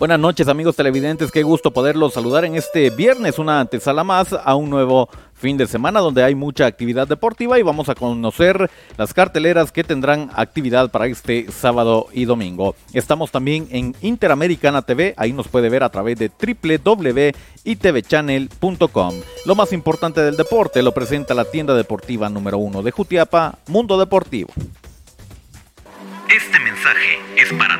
Buenas noches amigos televidentes, qué gusto poderlos saludar en este viernes, una antesala más a un nuevo fin de semana donde hay mucha actividad deportiva y vamos a conocer las carteleras que tendrán actividad para este sábado y domingo. Estamos también en Interamericana TV, ahí nos puede ver a través de www.itvchannel.com. Lo más importante del deporte lo presenta la tienda deportiva número uno de Jutiapa, Mundo Deportivo. Este mensaje es para.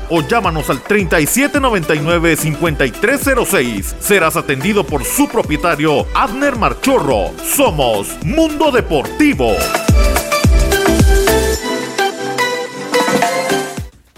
o llámanos al 3799-5306. Serás atendido por su propietario, Abner Marchorro. Somos Mundo Deportivo.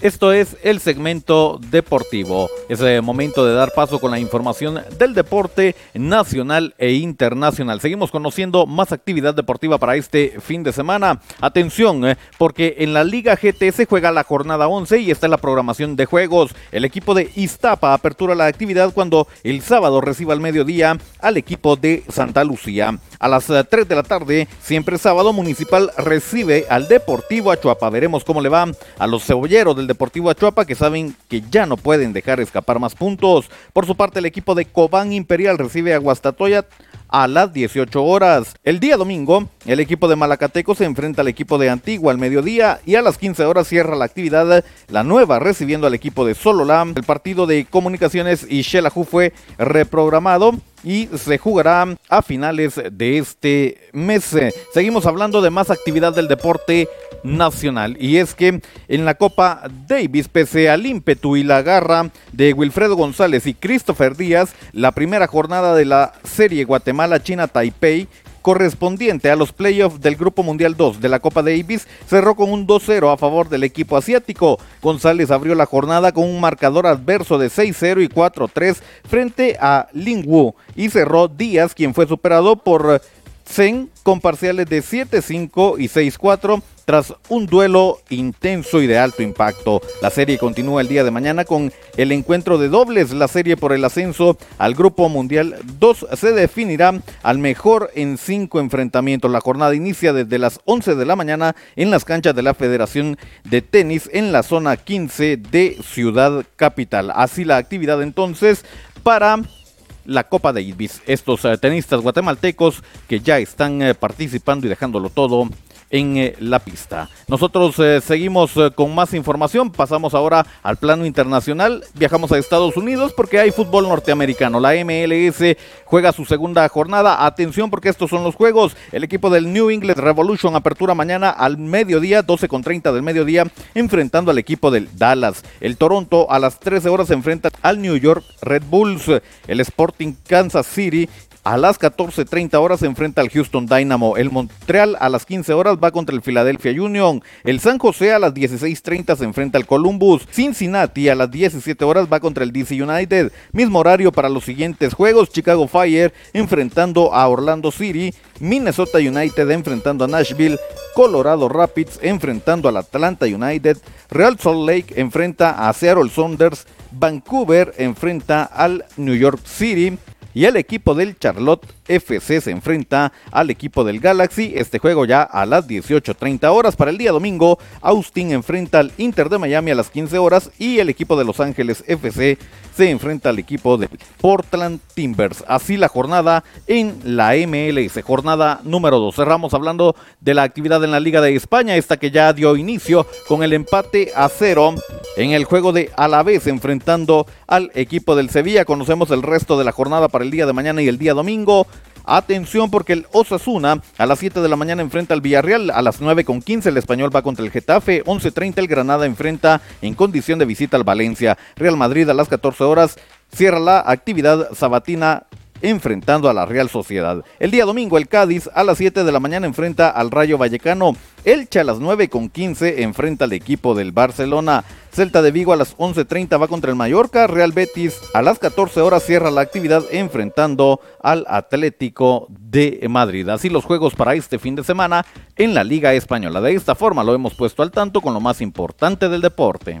Esto es el segmento deportivo. Es el momento de dar paso con la información del deporte nacional e internacional. Seguimos conociendo más actividad deportiva para este fin de semana. Atención, eh, porque en la Liga GT se juega la jornada 11 y está en la programación de juegos. El equipo de Iztapa apertura la actividad cuando el sábado reciba al mediodía al equipo de Santa Lucía. A las 3 eh, de la tarde, siempre sábado, Municipal recibe al Deportivo Achuapa. Veremos cómo le va a los cebolleros del Deportivo Achuapa que saben que ya no pueden dejar escapar más puntos. Por su parte, el equipo de Cobán Imperial recibe a Guastatoya a las 18 horas. El día domingo, el equipo de Malacateco se enfrenta al equipo de Antigua al mediodía y a las 15 horas cierra la actividad la nueva recibiendo al equipo de Sololam. El partido de comunicaciones y Shelahu fue reprogramado y se jugará a finales de este mes. Seguimos hablando de más actividad del deporte nacional y es que en la Copa Davis, pese al ímpetu y la garra de Wilfredo González y Christopher Díaz, la primera jornada de la serie Guatemala-China-Taipei correspondiente a los playoffs del Grupo Mundial 2 de la Copa Davis cerró con un 2-0 a favor del equipo asiático. González abrió la jornada con un marcador adverso de 6-0 y 4-3 frente a Wu y cerró Díaz, quien fue superado por Zen con parciales de 7-5 y 6-4 tras un duelo intenso y de alto impacto. La serie continúa el día de mañana con el encuentro de dobles. La serie por el ascenso al Grupo Mundial 2 se definirá al mejor en cinco enfrentamientos. La jornada inicia desde las 11 de la mañana en las canchas de la Federación de Tenis en la zona 15 de Ciudad Capital. Así la actividad entonces para la Copa Davis. Estos eh, tenistas guatemaltecos que ya están eh, participando y dejándolo todo en eh, la pista. Nosotros eh, seguimos eh, con más información, pasamos ahora al plano internacional, viajamos a Estados Unidos porque hay fútbol norteamericano, la MLS juega su segunda jornada, atención porque estos son los juegos, el equipo del New England Revolution apertura mañana al mediodía, 12 con 30 del mediodía, enfrentando al equipo del Dallas, el Toronto a las 13 horas se enfrenta al New York Red Bulls, el Sporting Kansas City a las 14.30 horas se enfrenta al Houston Dynamo. El Montreal a las 15 horas va contra el Philadelphia Union. El San José a las 16.30 se enfrenta al Columbus. Cincinnati a las 17 horas va contra el DC United. Mismo horario para los siguientes juegos. Chicago Fire enfrentando a Orlando City. Minnesota United enfrentando a Nashville. Colorado Rapids enfrentando al Atlanta United. Real Salt Lake enfrenta a Seattle Saunders. Vancouver enfrenta al New York City y el equipo del Charlotte FC se enfrenta al equipo del Galaxy. Este juego ya a las 18.30 horas. Para el día domingo, Austin enfrenta al Inter de Miami a las 15 horas y el equipo de Los Ángeles FC se enfrenta al equipo de Portland Timbers. Así la jornada en la MLS, jornada número 2. Cerramos hablando de la actividad en la Liga de España, esta que ya dio inicio con el empate a cero en el juego de Alavés enfrentando al equipo del Sevilla. Conocemos el resto de la jornada para el día de mañana y el día domingo. Atención porque el Osasuna a las 7 de la mañana enfrenta al Villarreal, a las 9 con 15 el Español va contra el Getafe, 11.30 el Granada enfrenta en condición de visita al Valencia, Real Madrid a las 14 horas cierra la actividad sabatina enfrentando a la Real Sociedad. El día domingo el Cádiz a las 7 de la mañana enfrenta al Rayo Vallecano. Elche a las 9 con 15 enfrenta al equipo del Barcelona. Celta de Vigo a las 11.30 va contra el Mallorca. Real Betis a las 14 horas cierra la actividad enfrentando al Atlético de Madrid. Así los juegos para este fin de semana en la Liga Española. De esta forma lo hemos puesto al tanto con lo más importante del deporte.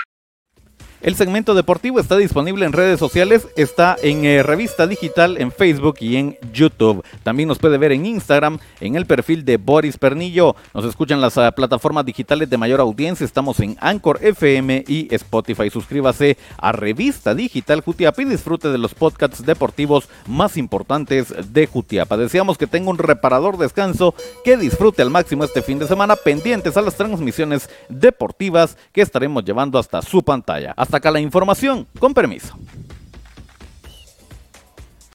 El segmento deportivo está disponible en redes sociales, está en eh, Revista Digital, en Facebook y en YouTube. También nos puede ver en Instagram, en el perfil de Boris Pernillo. Nos escuchan las uh, plataformas digitales de mayor audiencia. Estamos en Anchor FM y Spotify. Suscríbase a Revista Digital Jutiapa y disfrute de los podcasts deportivos más importantes de Jutiapa. Deseamos que tenga un reparador descanso, que disfrute al máximo este fin de semana, pendientes a las transmisiones deportivas que estaremos llevando hasta su pantalla. Hasta la información, con permiso.